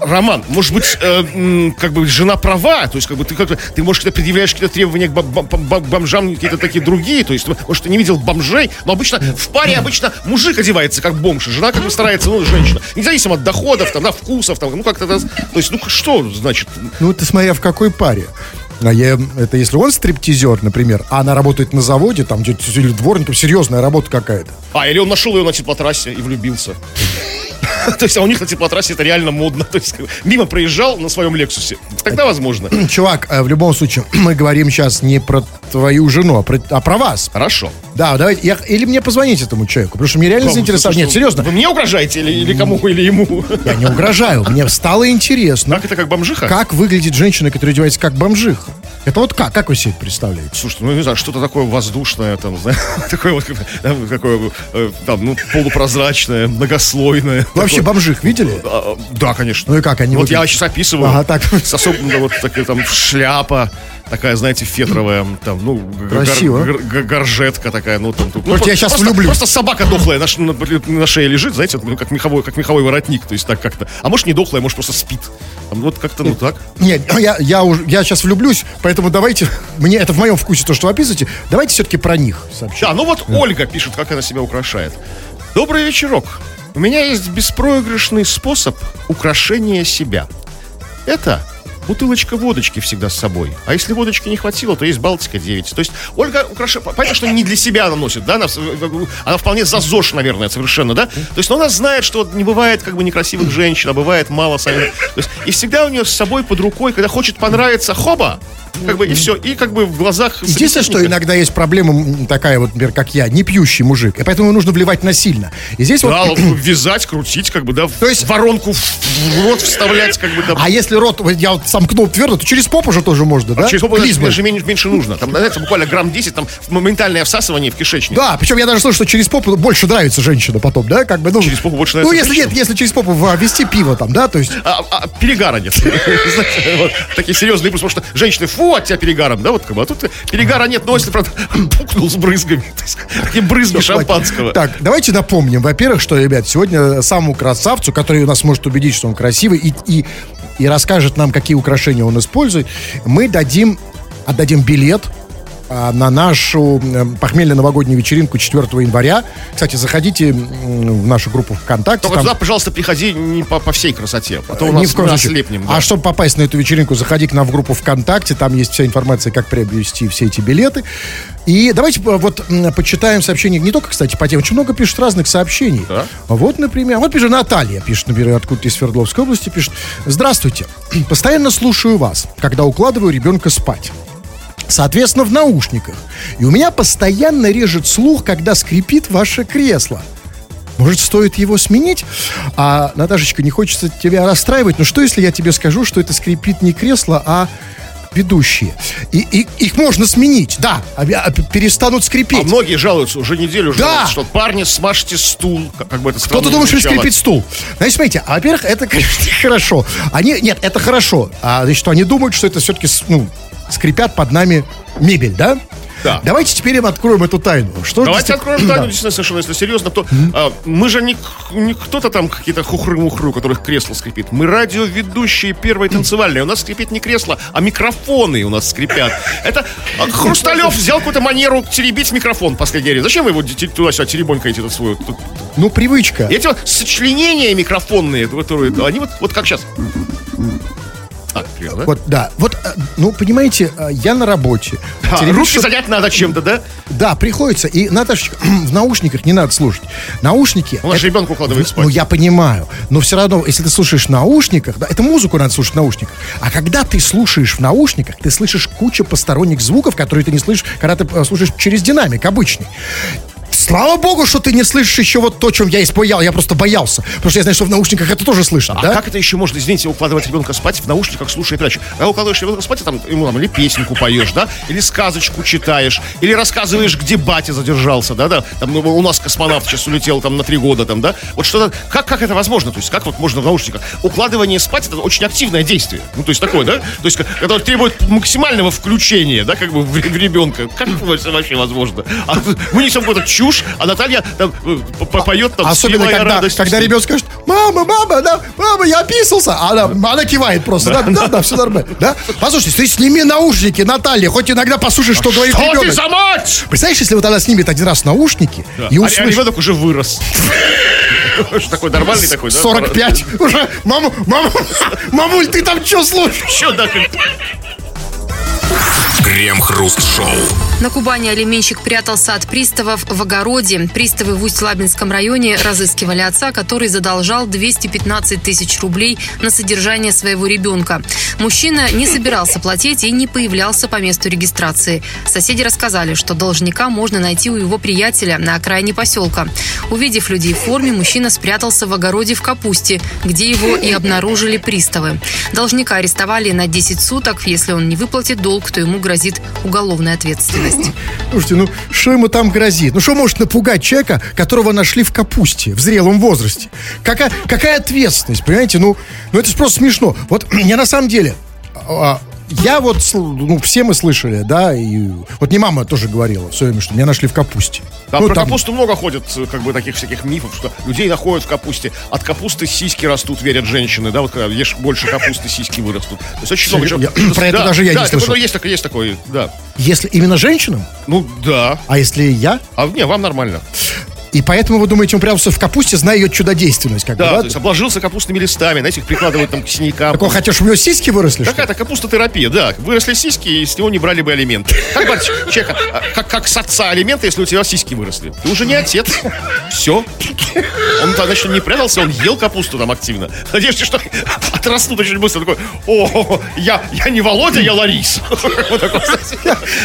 Роман, может быть, э, как бы жена права, то есть как бы ты как ты может когда предъявляешь какие-то требования к бом- бом- бом- бомжам какие-то такие другие, то есть может ты не видел бомжей, но обычно в паре обычно мужик одевается как бомж, жена как бы старается, ну женщина, независимо от доходов, там, да, вкусов, там, ну как-то, то есть ну что значит, Ну, ты смотря в какой паре. А я, это если он стриптизер, например, а она работает на заводе, там, где или дворником, серьезная работа какая-то. а или он нашел ее на теплотрассе и влюбился. [laughs] То есть, а у них на теплотрассе это реально модно. То есть, мимо проезжал на своем Лексусе. Тогда возможно. [clears throat] Чувак, э, в любом случае, [clears throat] мы говорим сейчас не про твою жену, а про, а про вас. Хорошо. Да, давайте. я- или мне позвонить этому человеку, потому что мне реально заинтересовало. Нет, серьезно, Вы мне угрожаете или, или кому, или ему? я не угрожаю. Мне стало интересно, Как это как бомжиха? как выглядит женщина, которая одевается как бомжиха. Это вот как? Как вы себе представляете? Слушайте, ну не знаю, что-то такое воздушное, там, знаешь, [laughs] такое вот, такое, э, там, ну, полупрозрачное, многослойное. [laughs] Вообще бомжих видели? А, Да, конечно. Ну и как они Вот я сейчас описываю. Ага, так. [laughs] С особым, да, вот такая там шляпа, такая, знаете, фетровая, там, ну, гор- Красиво. гор- г- горжетка такая, ну, там. тут, ну, я щас просто- влюблюсь. Просто собака дохлая на, на- на шее лежит, знаете, ну, как меховой, как меховой воротник, то есть так как-то. А может, не дохлая, может, просто спит. Там, вот как-то, ну, так. Нет, я, я, уже, я сейчас влюблюсь, поэтому давайте, мне это в моем вкусе, то, что вы описываете, давайте все-таки про них сообщим. Да, ну вот Ольга пишет, как она себя украшает. Добрый вечерок. У меня есть беспроигрышный способ украшения себя. Это бутылочка водочки всегда с собой. А если водочки не хватило, то есть Балтика 9. То есть Ольга украшает... Понятно, что не для себя она носит, да? Она, она вполне за ЗОЖ, наверное, совершенно, да? То есть, но она знает, что не бывает как бы некрасивых женщин, а бывает мало сами. То есть, и всегда у нее с собой под рукой, когда хочет понравиться, хоба, как бы и все. И как бы в глазах Единственное, что иногда есть проблема такая вот, например, как я, не пьющий мужик, и поэтому нужно вливать насильно. И здесь Да, вот... [clears throat] вязать, крутить, как бы, да, То есть- воронку в, рот вставлять, как бы, да. А если рот, я вот сомкнул твердо, то через попу же тоже можно, да? Через попу даже меньше, меньше нужно. Там, знаете, буквально грамм 10, там моментальное всасывание в кишечник. Да, причем я даже слышу, что через попу больше нравится женщина потом, да, как бы, ну... Через попу больше Ну, нравится если женщина? нет, если через попу ввести пиво там, да, то есть... А, а перегара нет. [laughs] Такие серьезные потому что женщины, фу, от тебя перегаром, да, вот как бы, а тут перегара нет, но если, правда, [clears throat] пукнул с брызгами, такие брызги шампанского. Так, давайте напомним, во-первых, что, ребят, сегодня самому красавцу, который у нас может убедить, что он красивый, и, и, и расскажет нам, какие украшения он использует, мы дадим, отдадим билет на нашу похмельно-новогоднюю вечеринку 4 января. Кстати, заходите в нашу группу ВКонтакте. Только там- туда, пожалуйста, приходи не по, по всей красоте, а то у нас в коем случае. ослепнем. да. А чтобы попасть на эту вечеринку, заходи к нам в группу ВКонтакте. Там есть вся информация, как приобрести все эти билеты. И давайте э, вот почитаем сообщения. Не только, кстати, по теме. Очень много пишут разных сообщений. Да. Вот, например, вот пишет Наталья, пишет, например, откуда-то из Свердловской области, пишет. Здравствуйте. [clears throat] Постоянно слушаю вас, когда укладываю ребенка спать. Соответственно, в наушниках. И у меня постоянно режет слух, когда скрипит ваше кресло. Может, стоит его сменить? А, Наташечка, не хочется тебя расстраивать, но что, если я тебе скажу, что это скрипит не кресло, а ведущие? И, и- их можно сменить, да, а- а перестанут А скрипеть. многие жалуются, уже неделю Да. жалуются, что парни, смажьте стул, как, как бы это Кто-то думает, что скрипит стул. Значит, смотрите, а, во-первых, это, [laughs] конечно, хорошо. Они, нет, это хорошо. А, значит, что они думают, что это все-таки, ну, скрипят под нами мебель, да? Да. Давайте теперь им откроем эту тайну. Что Давайте же- откроем Да. тайну, [clears throat] действительно, совершенно, если серьезно, то а, мы же не, не кто-то там какие-то хухры-мухры, у которых кресло скрипит. Мы радиоведущие первой танцевальной. У нас скрипит не кресло, а микрофоны у нас скрипят. Это а, Хрусталев взял какую-то манеру теребить микрофон в последнее время. Зачем вы его туда-сюда теребонькаете этот свой? Ну, привычка. И эти вот сочленения микрофонные, которые, они вот, вот как сейчас. Привет, да? Вот, да. Вот, э, ну, понимаете, э, я на работе. А, Теребить руки занять надо чем-то, да? Да, приходится. И, Наташечка, [clears throat] в наушниках не надо слушать. Наушники... У нас же ребенка укладывает спать. Ну, я понимаю. Но все равно, если ты слушаешь в наушниках, да, это музыку надо слушать в наушниках. А когда ты слушаешь в наушниках, ты слышишь кучу посторонних звуков, которые ты не слышишь, когда ты э, слушаешь через динамик обычный. Слава богу, что ты не слышишь еще вот то, чем я испуял. Я просто боялся. Потому что я знаю, что в наушниках это тоже слышно, А да? как это еще можно, извините, укладывать ребенка спать в наушниках, слушая передачу? Когда укладываешь ребенка спать, ты там, ему там или песенку поешь, да, или сказочку читаешь, или рассказываешь, где батя задержался, да, да, там ну, у нас космонавт сейчас улетел там на три года, там, да, вот что-то, как, как это возможно, то есть как вот можно в наушниках? Укладывание спать это очень активное действие, ну, то есть такое, да, то есть которое требует максимального включения, да, как бы в, в ребенка, как это вообще возможно? А мы несем какую-то чушь, а Наталья там э, поет там Особенно, «Смелая когда, радость». когда ребенок скажет, мама, мама, да, мама, я описался. А она, она кивает просто, да, да, да, все нормально. Да? Послушайте, ты сними наушники, Наталья, хоть иногда послушай, что говорит Что ты ребенок. за мать? Представляешь, если вот она снимет один раз наушники и А- а услышит ребенок уже вырос. [laughs] Такой нормальный такой, да? 45, уже, мама, мама, мамуль, ты там что слушаешь? Что, да, Крем-хруст-шоу. На Кубани алименщик прятался от приставов в огороде. Приставы в Усть-Лабинском районе разыскивали отца, который задолжал 215 тысяч рублей на содержание своего ребенка. Мужчина не собирался платить и не появлялся по месту регистрации. Соседи рассказали, что должника можно найти у его приятеля на окраине поселка. Увидев людей в форме, мужчина спрятался в огороде в капусте, где его и обнаружили приставы. Должника арестовали на 10 суток. Если он не выплатит долг, то ему грозит уголовная ответственность. Слушайте, ну что ему там грозит? Ну что может напугать человека, которого нашли в капусте в зрелом возрасте? Какая, какая ответственность, понимаете? Ну, ну это же просто смешно. Вот [clears throat] я на самом деле, а, я вот, ну, все мы слышали, да, и вот не мама тоже говорила в свое время, что меня нашли в капусте. Там ну, про там- капусту много ходит, э, как бы, таких всяких мифов, что людей находят в капусте. От капусты сиськи растут, верят женщины, да, вот когда ешь больше капусты, сиськи вырастут. То есть очень много чего. Я- [clears throat] про это Да, даже я да, не это, слышал. ну, есть, такой, есть такой, да. Если именно женщинам, Ну, да. а если я, А не, вам нормально. И поэтому вы думаете, он прятался в капусте, зная ее чудодейственность, как бы, Да, да? то есть обложился капустными листами, знаете, их прикладывают там к синякам. Так он хотел, чтобы у него сиськи выросли? Какая-то капустотерапия, да. Выросли сиськи, и с него не брали бы алименты. Как брать человека, как, как с отца алименты, если у тебя сиськи выросли? Ты уже не отец. Все. Он еще не прятался, он ел капусту там активно. Надеюсь, что отрастут очень быстро. Такой, о, я, я не Володя, я Ларис.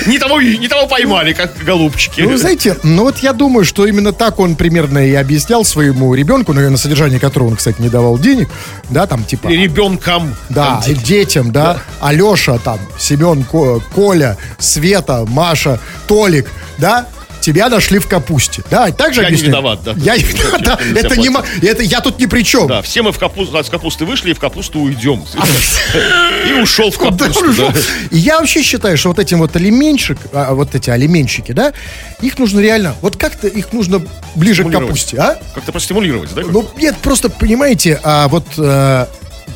Не того, не того поймали, как голубчики. Ну, знаете, ну вот я думаю, что именно так он примерно и объяснял своему ребенку, наверное, на содержание которого он, кстати, не давал денег, да, там типа... И ребенком. Да, Там, и детям, да. Алеша, там, Семен, Ко- Коля, Света, Маша, Толик, да. Тебя нашли в капусте. Да, так же Я не объясняю? виноват, да. Я не виноват, да. [laughs] Это не это я тут ни при чем. Да, все мы в капусту, с капусты вышли и в капусту уйдем. [laughs] И ушел в капусту. да. И я вообще считаю, что вот этим вот алименщик, а, вот эти алименщики, да, их нужно реально, вот как-то их нужно ближе к капусте, а? Как-то простимулировать, да? Ну, нет, просто, понимаете, а, вот э,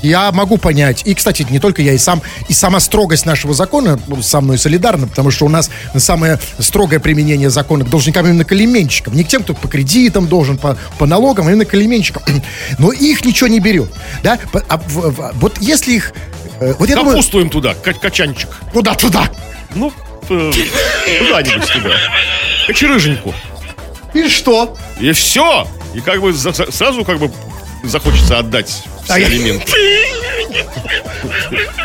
я могу понять, и, кстати, не только я, и сам, и сама строгость нашего закона ну, со мной солидарна, потому что у нас самое строгое применение закона к должникам именно алименщикам. Не к тем, кто по кредитам должен, по, по налогам, а именно к алименщикам. [clears throat] Но их ничего не берет, да? А в- в- вот если их... э, вот я думаю, Капусту им туда, ка- качанчик. куда туда? Ну, э, куда-нибудь туда. Кочерыженьку. И что? И все. И как бы за- сразу как бы захочется отдать все А элементы.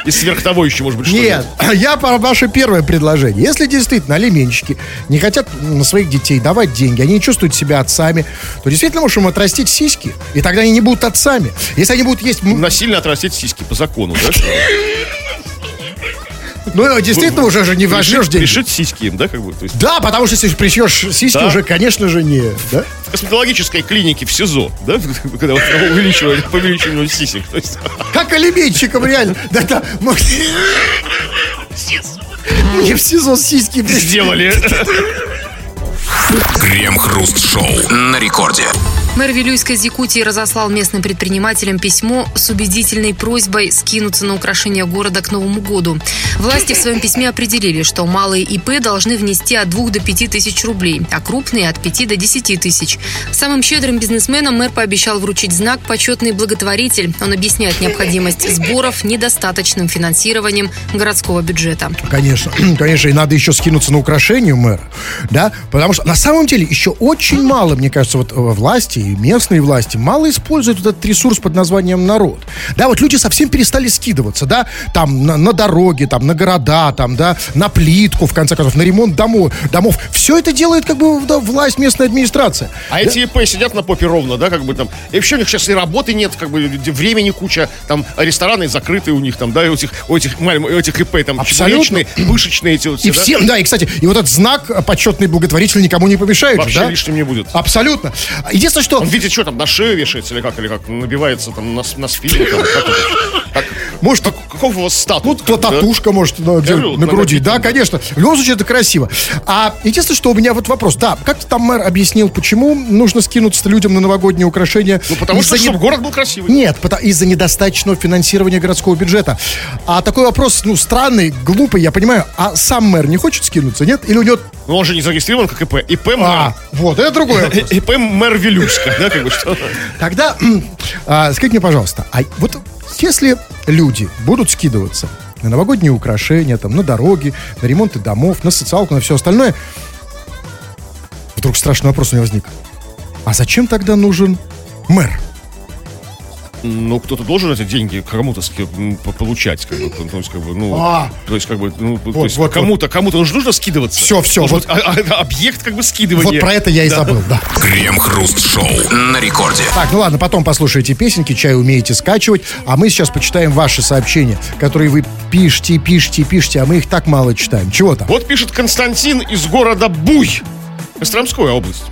И сверх того еще, может быть, Нет, что-нибудь. [clears throat] я про ваше первое предложение. Если действительно алименщики не хотят на своих детей давать деньги, они не чувствуют себя отцами, то действительно можем отрастить сиськи, и тогда они не будут отцами. Если они будут есть... Насильно отрастить сиськи по закону, да? Ну, действительно, уже же не возьмешь деньги. Пришить сиськи им, да, как бы? Есть Да, потому что если пришьешь сиськи, Да. уже, конечно же, не... Да? в косметологической клинике в СИЗО, да, [laughs] когда вот увеличивали, по [laughs] увеличению сисек. То есть, Как алименщикам, реально. Да, да. Мне [laughs] в СИЗО сиськи блядь. сделали. Крем-хруст-шоу на рекорде. Мэр Вилюйска из Якутии разослал местным предпринимателям письмо с убедительной просьбой скинуться на украшение города к Новому году. Власти в своем письме определили, что малые ИП должны внести от 2 до 5 тысяч рублей, а крупные от 5 до 10 тысяч. Самым щедрым бизнесменам мэр пообещал вручить знак «Почетный благотворитель». Он объясняет необходимость сборов недостаточным финансированием городского бюджета. Конечно, [clears throat] конечно, и надо еще скинуться на украшение мэра, да, потому что на самом деле еще очень мало, мне кажется, вот э, власти и местные власти мало используют вот этот ресурс под названием народ. Да, вот люди совсем перестали скидываться, да, там на, на дороги, там на города, там, да, на плитку, в конце концов, на ремонт домов, домов. Все это делает как бы да, власть, местная администрация. А эти ИП сидят на попе ровно, да, как бы там. И вообще у них сейчас и работы нет, как бы времени куча, там рестораны закрыты у них, там, да, и у этих, у этих, у этих ИП там Абсолютно. вышечные эти вот И все, да? всем, да, и, кстати, и вот этот знак э, почетный благотворитель никому не помешает. Вообще да? лишним не будет. Абсолютно. Единственное, что... Он видите, что там на шею вешается или как, или как набивается там на, на спину, там, как? Как- Может, как- каков у вас статус? Ну, то да? татушка, может, на, где- на груди. Да, да. конечно. В любом случае, это красиво. А единственное, что у меня вот вопрос. Да, как там мэр объяснил, почему нужно скинуться людям на новогодние украшения? Ну, потому что, не- чтобы город был красивый. Нет, из-за недостаточного финансирования городского бюджета. А такой вопрос, ну, странный, глупый, я понимаю. А сам мэр не хочет скинуться, нет? Или у него... Но он же не зарегистрирован как ИП. ИП А, вот, это другое. [laughs] мэр. ИП мэр Вилюшка, да, как бы что? Тогда, [clears throat] а, скажите мне, пожалуйста, а вот если люди будут скидываться, на новогодние украшения, там, на дороги, на ремонты домов, на социалку, на все остальное. Вдруг страшный вопрос у меня возник. А зачем тогда нужен мэр? Ну, кто-то должен эти деньги кому-то получать, как бы, то есть, как бы, ну, А. то есть, как бы, ну, то Вот, есть, вот, кому-то, кому-то нужно, нужно скидываться. Всё, всё, Должен вот. а- а- объект, как бы, скидывания. Вот про это я и Да. забыл, да. Крем-хруст-шоу на рекорде. Так, ну ладно, потом послушайте песенки, чай умеете скачивать, а мы сейчас почитаем ваши сообщения, которые вы пишете, пишете, пишете, а мы их так мало читаем. Чего там? Вот пишет Константин из города Буй, Костромская область.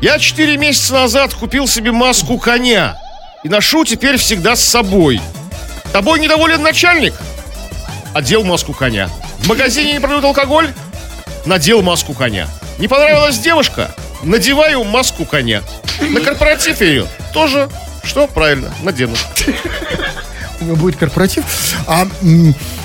Я четыре месяца назад купил себе маску коня и ношу теперь всегда с собой. Тобой недоволен начальник? Одел маску коня. В магазине не продают алкоголь? Надел маску коня. Не понравилась девушка? Надеваю маску коня. На корпоратив ее тоже что? Правильно, надену. Будет корпоратив. А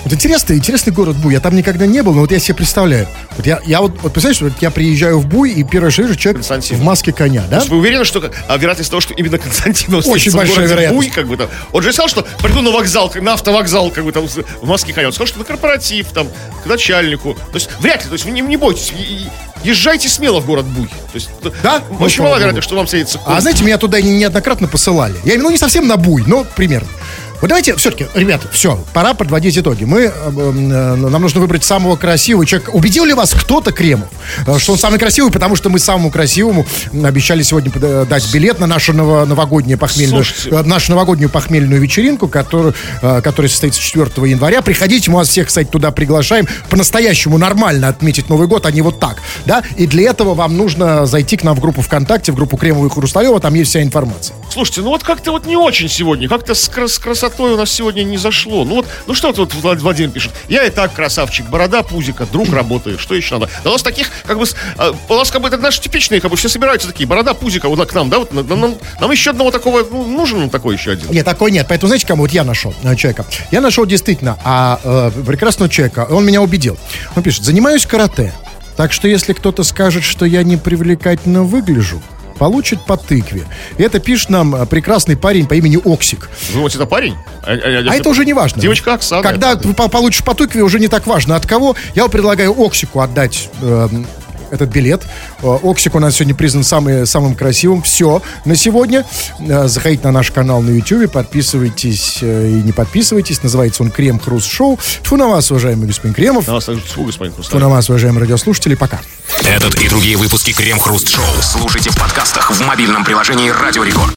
вот интересный, интересный город Буй. Я там никогда не был, но вот я себе представляю. Вот я, я вот, вот представляешь, вот я приезжаю в Буй, и первое, что вижу, человек Константин. в маске коня, да? То есть Вы уверены, что а, вероятность того, что именно Константин Очень большая вероятность. Буй, как бы там. Он же сказал, что приду на вокзал, на автовокзал, как бы там в маске коня. Он сказал, что на корпоратив, там, к начальнику. То есть вряд ли, то есть вы не, не бойтесь. Езжайте смело в город Буй. То есть, т- Да? Очень Ну, мало вероятно, что вам встретится А знаете, меня туда не- неоднократно посылали. Я ну, не совсем на буй, но примерно. Вот давайте, все-таки, ребята, все, пора подводить итоги. Мы, э, э, нам нужно выбрать самого красивого человека. Убедил ли вас кто-то, Кремов, э, что он самый красивый, потому что мы самому красивому обещали сегодня пода- дать билет на нашу ново- новогоднюю похмельную, Слушайте. э, нашу новогоднюю похмельную вечеринку, которую, э, которая состоится 4 января. Приходите, мы вас всех, кстати, туда приглашаем. По-настоящему нормально отметить Новый год, а не вот так, да? И для этого вам нужно зайти к нам в группу ВКонтакте, в группу Кремова и Хрусталева, там есть вся информация. Слушайте, ну вот как-то вот не очень сегодня, как-то с, с красотой у нас сегодня не зашло. Ну вот, ну что вот Влад- Владимир пишет, я и так красавчик, борода, пузика, друг работаю, что еще надо? Да у нас таких, как бы, а, у нас как бы это наши типичные, как бы все собираются такие, борода, пузика, вот к нам, да, вот на- нам, нам еще одного такого, ну, нужен такой еще один. Нет, такой нет. Поэтому знаете, кому вот я нашел э, человека? Я нашел действительно а, э, прекрасного человека. Он меня убедил. Он пишет, занимаюсь карате. Так что если кто-то скажет, что я не привлекательно выгляжу, получит по тыкве. Это пишет нам э, прекрасный парень по имени Оксик. Ну вот это парень? А, А это уже не важно. Девочка Оксана. Когда ты по- получишь по тыкве, уже не так важно от кого. Я предлагаю Оксику отдать э, этот билет. Э, Оксик у нас сегодня признан самый, самым красивым. Все на сегодня. Э, Заходите на наш канал на YouTube, подписывайтесь э, и не подписывайтесь. Называется он Крем Хруст Шоу. Тьфу на вас, уважаемый господин Кремов. На вас тьфу, господин Тьфу Хрусталев. на вас, уважаемые радиослушатели. Пока. Этот и другие выпуски Крем-хруст-шоу слушайте в подкастах в мобильном приложении Радио Рекорд.